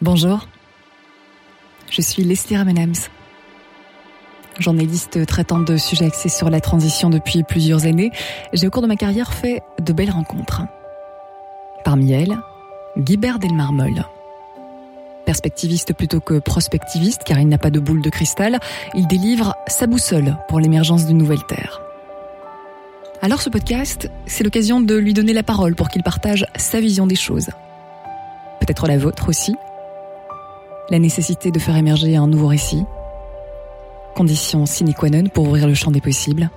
Bonjour, je suis Leslie Ramenams, journaliste traitant de sujets axés sur la transition depuis plusieurs années. J'ai au cours de ma carrière fait de belles rencontres. Parmi elles, Guibert Delmarmol. Perspectiviste plutôt que prospectiviste, car il n'a pas de boule de cristal, il délivre sa boussole pour l'émergence d'une nouvelle Terre. Alors ce podcast, c'est l'occasion de lui donner la parole pour qu'il partage sa vision des choses. Peut-être la vôtre aussi. La nécessité de faire émerger un nouveau récit. Condition sine qua non pour ouvrir le champ des possibles.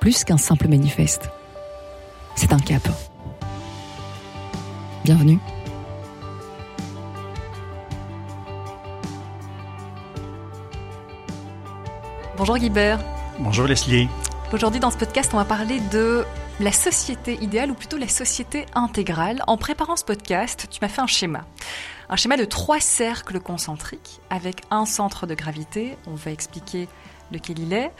Plus qu'un simple manifeste. C'est un cap. Bienvenue. Bonjour Guibert. Bonjour Leslie. Aujourd'hui dans ce podcast, on va parler de la société idéale ou plutôt la société intégrale. En préparant ce podcast, tu m'as fait un schéma. Un schéma de trois cercles concentriques avec un centre de gravité, on va expliquer lequel il est,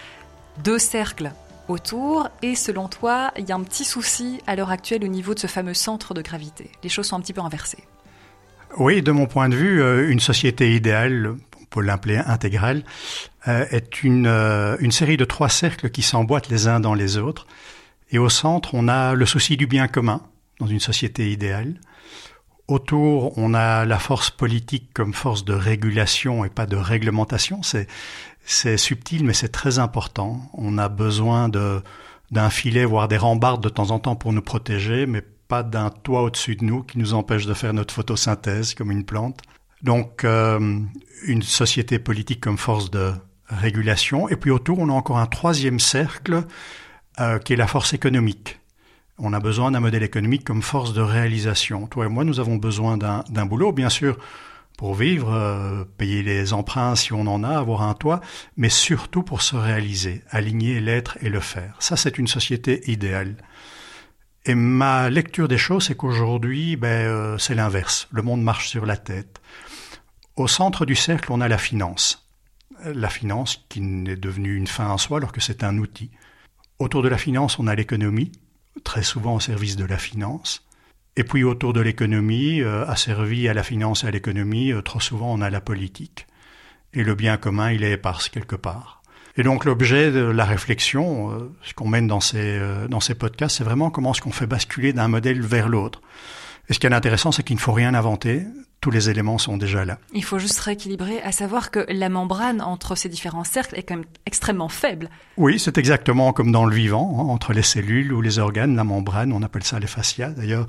deux cercles autour et selon toi, il y a un petit souci à l'heure actuelle au niveau de ce fameux centre de gravité. Les choses sont un petit peu inversées. Oui, de mon point de vue, euh, une société idéale, peut l'appeler intégrale, euh, est une, euh, une série de trois cercles qui s'emboîtent les uns dans les autres. Et au centre, on a le souci du bien commun dans une société idéale. Autour, on a la force politique comme force de régulation et pas de réglementation. C'est, c'est subtil, mais c'est très important. On a besoin de, d'un filet, voire des rambardes de temps en temps pour nous protéger, mais pas d'un toit au-dessus de nous qui nous empêche de faire notre photosynthèse comme une plante. Donc, euh, une société politique comme force de régulation. Et puis autour, on a encore un troisième cercle euh, qui est la force économique. On a besoin d'un modèle économique comme force de réalisation. Toi et moi, nous avons besoin d'un boulot, bien sûr, pour vivre, euh, payer les emprunts si on en a, avoir un toit, mais surtout pour se réaliser, aligner l'être et le faire. Ça, c'est une société idéale. Et ma lecture des choses, c'est qu'aujourd'hui, ben, euh, c'est l'inverse. Le monde marche sur la tête. Au centre du cercle, on a la finance. La finance qui est devenue une fin en soi alors que c'est un outil. Autour de la finance, on a l'économie, très souvent au service de la finance. Et puis autour de l'économie, euh, asservi à la finance et à l'économie, euh, trop souvent on a la politique. Et le bien commun, il est éparse quelque part. Et donc l'objet de la réflexion, euh, ce qu'on mène dans ces, euh, dans ces podcasts, c'est vraiment comment est-ce qu'on fait basculer d'un modèle vers l'autre. Et ce qui est intéressant, c'est qu'il ne faut rien inventer. Tous les éléments sont déjà là. Il faut juste rééquilibrer, à savoir que la membrane entre ces différents cercles est quand même extrêmement faible. Oui, c'est exactement comme dans le vivant, hein, entre les cellules ou les organes, la membrane, on appelle ça les fascias d'ailleurs,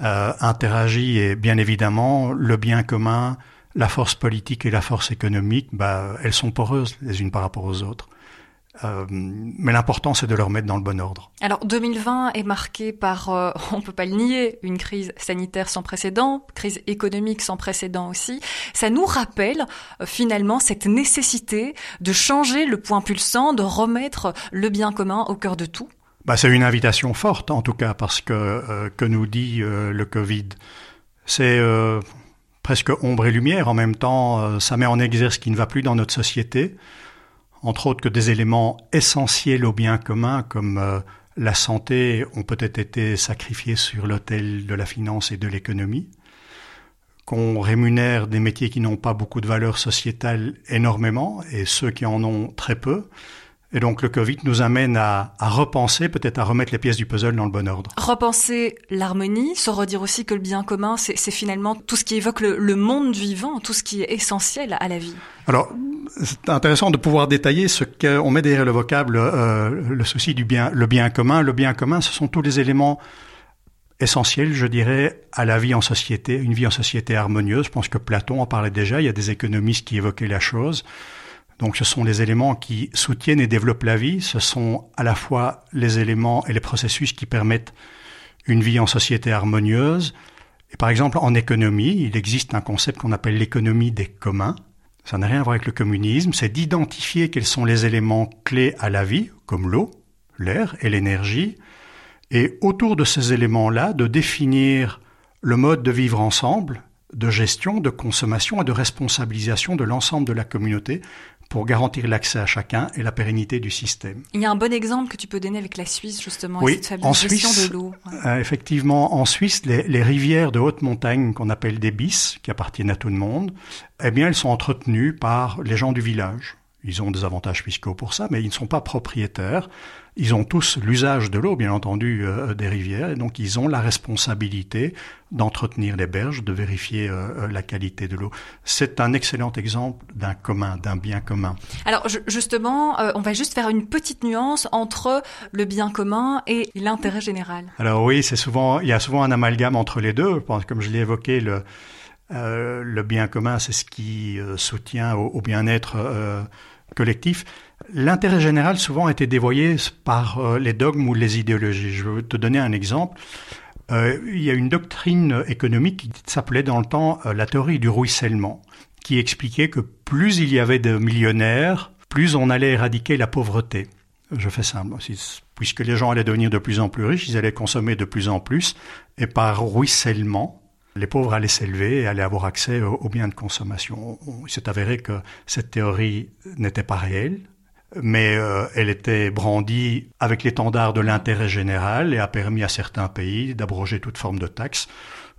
euh, interagit et bien évidemment le bien commun, la force politique et la force économique, bah, elles sont poreuses les unes par rapport aux autres. Euh, mais l'important, c'est de leur mettre dans le bon ordre. Alors 2020 est marqué par, euh, on peut pas le nier, une crise sanitaire sans précédent, crise économique sans précédent aussi. Ça nous rappelle euh, finalement cette nécessité de changer le point pulsant, de remettre le bien commun au cœur de tout. Bah, c'est une invitation forte en tout cas parce que euh, que nous dit euh, le Covid, c'est euh, presque ombre et lumière. En même temps. ça met en exergue ce qui ne va plus dans notre société. Entre autres que des éléments essentiels au bien commun comme euh, la santé ont peut-être été sacrifiés sur l'autel de la finance et de l'économie, qu'on rémunère des métiers qui n'ont pas beaucoup de valeur sociétale énormément et ceux qui en ont très peu, et donc le Covid nous amène à, à repenser, peut-être à remettre les pièces du puzzle dans le bon ordre. Repenser l'harmonie, se redire aussi que le bien commun, c'est finalement tout ce qui évoque le, le, monde vivant, tout ce qui est essentiel à la vie. Alors, c'est intéressant de pouvoir détailler ce qu'on met derrière le vocable, euh, le souci du bien, le bien commun. Le bien commun, ce sont tous les éléments essentiels, je dirais, à la vie en société, une vie en société harmonieuse. Je pense que Platon en parlait déjà. Il y a des économistes qui évoquaient la chose. Donc ce sont les éléments qui soutiennent et développent la vie, ce sont à la fois les éléments et les processus qui permettent une vie en société harmonieuse. Et par exemple, en économie, il existe un concept qu'on appelle l'économie des communs. Ça n'a rien à voir avec le communisme, c'est d'identifier quels sont les éléments clés à la vie, comme l'eau, l'air et l'énergie, et autour de ces éléments-là, de définir le mode de vivre ensemble, de gestion, de consommation et de responsabilisation de l'ensemble de la communauté pour garantir l'accès à chacun et la pérennité du système. Il y a un bon exemple que tu peux donner avec la Suisse, justement, oui, cette en Suisse, de l'eau. Euh, effectivement, en Suisse, les, les, rivières de haute montagne qu'on appelle des bis, qui appartiennent à tout le monde, eh bien, elles sont entretenues par les gens du village. Ils ont des avantages fiscaux pour ça, mais ils ne sont pas propriétaires. Ils ont tous l'usage de l'eau, bien entendu, euh, des rivières, et donc ils ont la responsabilité d'entretenir les berges, de vérifier euh, euh, la qualité de l'eau. C'est un excellent exemple d'un commun, d'un bien commun. Alors justement, on va juste faire une petite nuance entre le bien commun et l'intérêt général. Alors oui, c'est souvent, il y a souvent un amalgame entre les deux. Comme je l'ai évoqué, le, le bien commun, c'est ce qui soutient au, bien-être collectif. L'intérêt général souvent a été dévoyé par euh, les dogmes ou les idéologies. Je vais te donner un exemple. Euh, il y a une doctrine économique qui s'appelait dans le temps euh, la théorie du ruissellement, qui expliquait que plus il y avait de millionnaires, plus on allait éradiquer la pauvreté. Je fais simple. Puisque les gens allaient devenir de plus en plus riches, ils allaient consommer de plus en plus, et par ruissellement, les pauvres allaient s'élever et allaient avoir accès aux biens de consommation. Il s'est avéré que cette théorie n'était pas réelle mais euh, elle était brandie avec l'étendard de l'intérêt général et a permis à certains pays d'abroger toute forme de taxes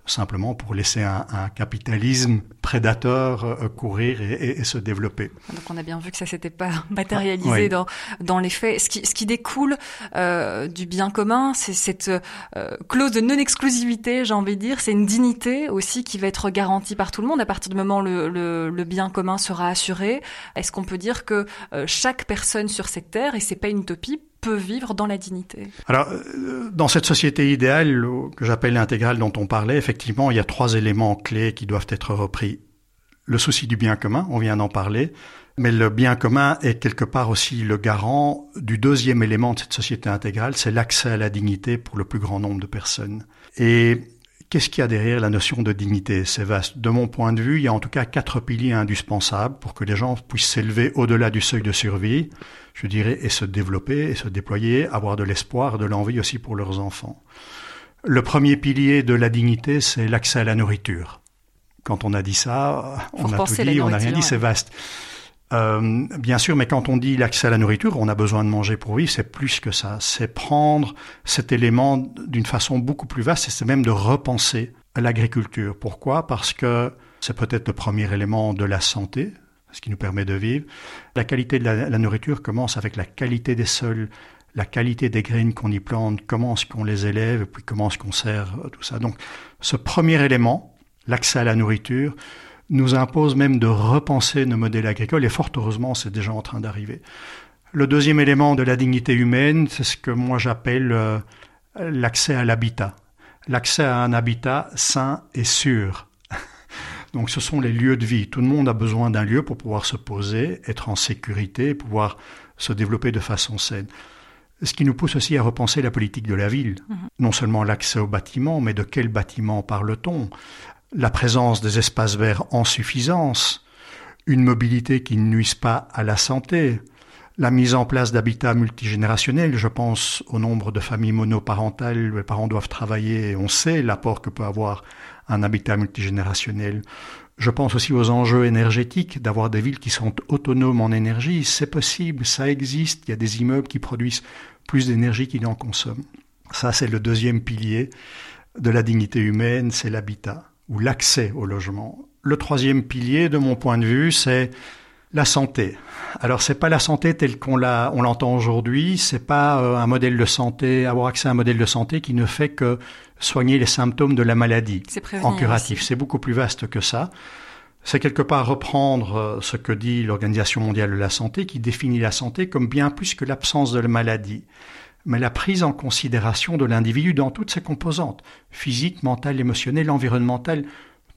simplement pour laisser un, un capitalisme prédateur euh, courir et, et, se développer. Donc on a bien vu que ça s'était pas matérialisé dans dans les faits. Ce qui ce qui découle euh, du bien commun, c'est cette euh, clause de non-exclusivité, j'ai envie de dire, c'est une dignité aussi qui va être garantie par tout le monde à partir du moment où le, le, le bien commun sera assuré. Est-ce qu'on peut dire que euh, chaque personne sur cette terre et c'est pas une utopie peut vivre dans la dignité Alors, euh, dans cette société idéale que j'appelle intégrale dont on parlait, effectivement, il y a trois éléments clés qui doivent être repris. Le souci du bien commun, on vient d'en parler, mais le bien commun est quelque part aussi le garant du deuxième élément de cette société intégrale, c'est l'accès à la dignité pour le plus grand nombre de personnes. Et Qu'est-ce qu'il y a derrière la notion de dignité? C'est vaste. De mon point de vue, il y a en tout cas quatre piliers indispensables pour que les gens puissent s'élever au-delà du seuil de survie, je dirais, et se développer et se déployer, avoir de l'espoir, de l'envie aussi pour leurs enfants. Le premier pilier de la dignité, c'est l'accès à la nourriture. Quand on a dit ça, on a tout dit, on n'a rien dit, c'est vaste. Euh, bien sûr, mais quand on dit l'accès à la nourriture, on a besoin de manger pour vivre, c'est plus que ça. C'est prendre cet élément d'une façon beaucoup plus vaste, et c'est même de repenser l'agriculture. Pourquoi? Parce que c'est peut-être le premier élément de la santé, ce qui nous permet de vivre. La qualité de la, nourriture commence avec la qualité des sols, la qualité des graines qu'on y plante, comment est-ce qu'on les élève, puis comment est-ce qu'on sert tout ça. Donc, ce premier élément, l'accès à la nourriture, nous impose même de repenser nos modèles agricoles, et fort heureusement, c'est déjà en train d'arriver. Le deuxième élément de la dignité humaine, c'est ce que moi j'appelle euh, l'accès à l'habitat. L'accès à un habitat sain et sûr. Donc ce sont les lieux de vie. Tout le monde a besoin d'un lieu pour pouvoir se poser, être en sécurité, pouvoir se développer de façon saine. Ce qui nous pousse aussi à repenser la politique de la ville. Mhm. Non seulement l'accès aux bâtiments, mais de quel bâtiment parle-t-on? La présence des espaces verts en suffisance, une mobilité qui ne nuise pas à la santé, la mise en place d'habitats multigénérationnels, je pense au nombre de familles monoparentales, les parents doivent travailler on sait l'apport que peut avoir un habitat multigénérationnel. Je pense aussi aux enjeux énergétiques, d'avoir des villes qui sont autonomes en énergie. C'est possible, ça existe. Il y a des immeubles qui produisent plus d'énergie qu'ils n'en consomment. Ça, c'est le deuxième pilier de la dignité humaine, c'est l'habitat ou l'accès au logement. Le troisième pilier, de mon point de vue, c'est la santé. Alors c'est pas la santé telle qu'on l'a, on l'entend aujourd'hui. C'est pas euh, un modèle de santé, avoir accès à un modèle de santé qui ne fait que soigner les symptômes de la maladie en curatif. C'est beaucoup plus vaste que ça. C'est quelque part reprendre euh, ce que dit l'Organisation mondiale de la santé, qui définit la santé comme bien plus que l'absence de la maladie mais la prise en considération de l'individu dans toutes ses composantes, physique, mentale, émotionnelle, environnementale,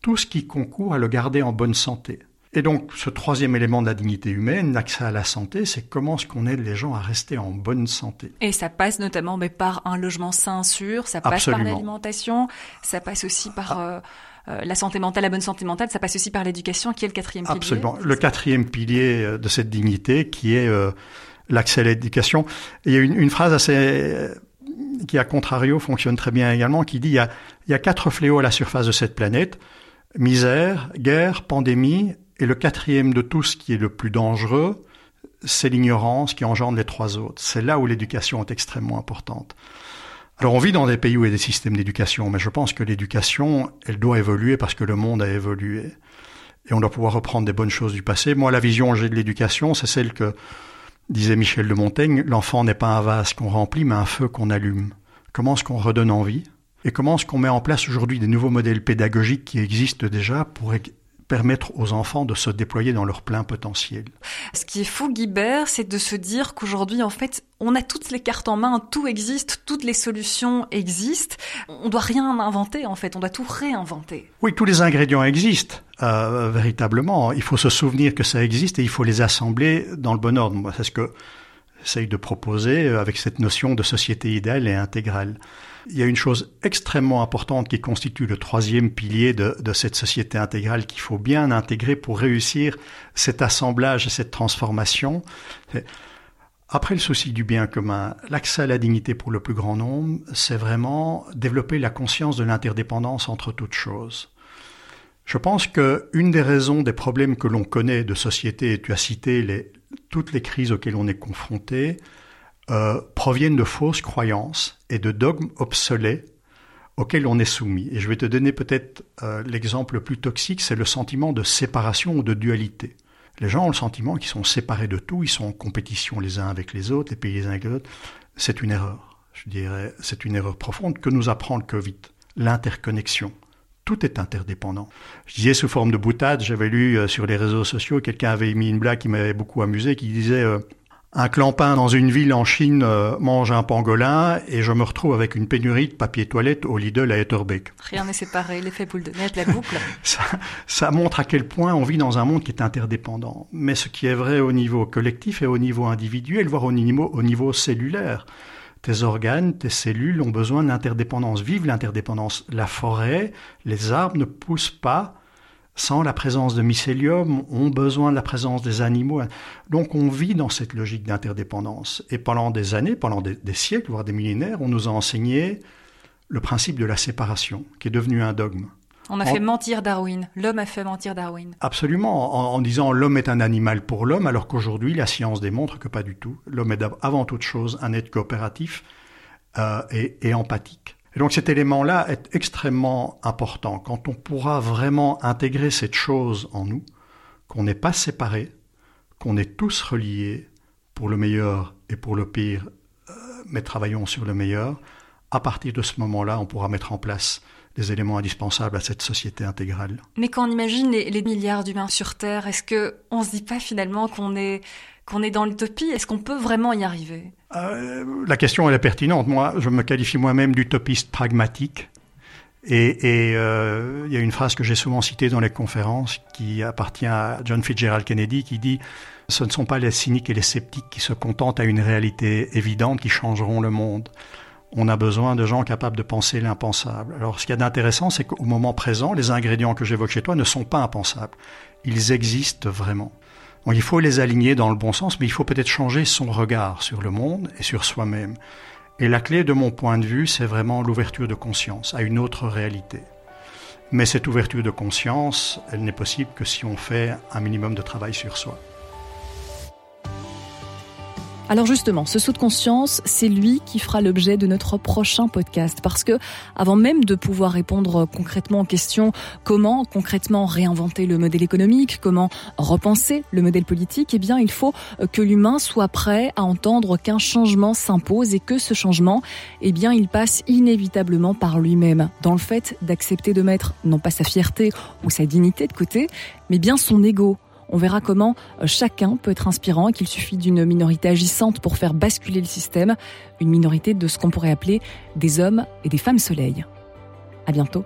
tout ce qui concourt à le garder en bonne santé. Et donc, ce troisième élément de la dignité humaine, l'accès à la santé, c'est comment est-ce qu'on aide les gens à rester en bonne santé. Et ça passe notamment mais par un logement sain, sûr, ça passe par l'alimentation, ça passe aussi par... Ah. Euh, euh, la santé mentale, la bonne santé mentale, ça passe aussi par l'éducation, qui est le quatrième pilier. Absolument. Le quatrième pilier euh, de cette dignité, qui est l'accès à l'éducation. Il y a une, une, phrase assez qui, à contrario, fonctionne très bien également, qui dit il y, a, il y a quatre fléaux à la surface de cette planète misère, guerre, pandémie Et le quatrième de tous, qui est le plus dangereux, c'est l'ignorance qui engendre les trois autres. C'est là où l'éducation est extrêmement importante. Alors on vit dans des pays où il y a des systèmes d'éducation, mais je pense que l'éducation, elle doit évoluer parce que le monde a évolué. Et on doit pouvoir reprendre des bonnes choses du passé. Moi, la vision que j'ai de l'éducation, c'est celle que disait Michel de Montaigne, l'enfant n'est pas un vase qu'on remplit, mais un feu qu'on allume. Comment est-ce qu'on redonne envie? Et comment est-ce qu'on met en place aujourd'hui des nouveaux modèles pédagogiques qui existent déjà pour permettre aux enfants de se déployer dans leur plein potentiel. Ce qui est fou, Guibert, c'est de se dire qu'aujourd'hui, en fait, on a toutes les cartes en main, tout existe, toutes les solutions existent. On doit rien inventer, en fait, on doit tout réinventer. Oui, tous les ingrédients existent, euh, véritablement. Il faut se souvenir que ça existe et il faut les assembler dans le bon ordre. C'est ce que j'essaye de proposer avec cette notion de société idéale et intégrale. Il y a une chose extrêmement importante qui constitue le troisième pilier de, cette société intégrale qu'il faut bien intégrer pour réussir cet assemblage et cette transformation. Après le souci du bien commun, l'accès à la dignité pour le plus grand nombre, c'est vraiment développer la conscience de l'interdépendance entre toutes choses. Je pense que une des raisons des problèmes que l'on connaît de société, et tu as cité toutes les crises auxquelles on est confronté, euh, proviennent de fausses croyances et de dogmes obsolets auxquels on est soumis. Et je vais te donner peut-être euh, l'exemple le plus toxique, c'est le sentiment de séparation ou de dualité. Les gens ont le sentiment qu'ils sont séparés de tout, ils sont en compétition les uns avec les autres, les pays les uns avec les autres. C'est une erreur. Je dirais, c'est une erreur profonde que nous apprend le Covid. L'interconnexion. Tout est interdépendant. Je disais sous forme de boutade, j'avais lu euh, sur les réseaux sociaux, quelqu'un avait mis une blague qui m'avait beaucoup amusé, qui disait un clampin dans une ville en Chine euh, mange un pangolin et je me retrouve avec une pénurie de papier toilette au Lidl à Etterbeek. Rien n'est séparé, l'effet boule de neige, la boucle. ça, ça, montre à quel point on vit dans un monde qui est interdépendant. Mais ce qui est vrai au niveau collectif et au niveau individuel, voire au niveau, au niveau cellulaire. Tes organes, tes cellules ont besoin d'interdépendance. Vive l'interdépendance. La forêt, les arbres ne poussent pas sans la présence de mycélium, ont besoin de la présence des animaux. Donc on vit dans cette logique d'interdépendance. Et pendant des années, pendant des, siècles, voire des millénaires, on nous a enseigné le principe de la séparation, qui est devenu un dogme. On a fait mentir Darwin. L'homme a fait mentir Darwin. Absolument, en, disant l'homme est un animal pour l'homme, alors qu'aujourd'hui la science démontre que pas du tout. L'homme est avant toute chose un être coopératif euh, et empathique. Et donc cet élément-là est extrêmement important. Quand on pourra vraiment intégrer cette chose en nous, qu'on n'est pas séparés, qu'on est tous reliés pour le meilleur et pour le pire, euh, mais travaillons sur le meilleur, à partir de ce moment-là, on pourra mettre en place les éléments indispensables à cette société intégrale. Mais quand on imagine les, les milliards d'humains sur Terre, est-ce que on se dit pas finalement qu'on est qu'on est dans l'utopie Est-ce qu'on peut vraiment y arriver? Euh, La question est pertinente. Moi, je me qualifie moi-même d'utopiste pragmatique. Et, et euh, il y a une phrase que j'ai souvent citée dans les conférences qui appartient à John Fitzgerald Kennedy qui dit ce ne sont pas les cyniques et les sceptiques qui se contentent à une réalité évidente qui changeront le monde. On a besoin de gens capables de penser l'impensable. Alors, ce qu'il y a d'intéressant, c'est qu'au moment présent, les ingrédients que j'évoque chez toi ne sont pas impensables. Ils existent vraiment il faut les aligner dans le bon sens, mais il faut peut-être changer son regard sur le monde et sur soi-même. Et la clé de mon point de vue, c'est vraiment l'ouverture de conscience à une autre réalité. Mais cette ouverture de conscience, elle n'est possible que si on fait un minimum de travail sur soi. Alors justement, ce saut de conscience, c'est lui qui fera l'objet de notre prochain podcast. Parce que avant même de pouvoir répondre concrètement aux questions comment concrètement réinventer le modèle économique, comment repenser le modèle politique, eh bien, il faut que l'humain soit prêt à entendre qu'un changement s'impose et que ce changement, eh bien, il passe inévitablement par lui-même. Dans le fait d'accepter de mettre non pas sa fierté ou sa dignité de côté, mais bien son ego, on verra comment euh, chacun peut être inspirant et qu'il suffit d'une minorité agissante pour faire basculer le système, une minorité de ce qu'on pourrait appeler des hommes et des femmes soleil. À bientôt.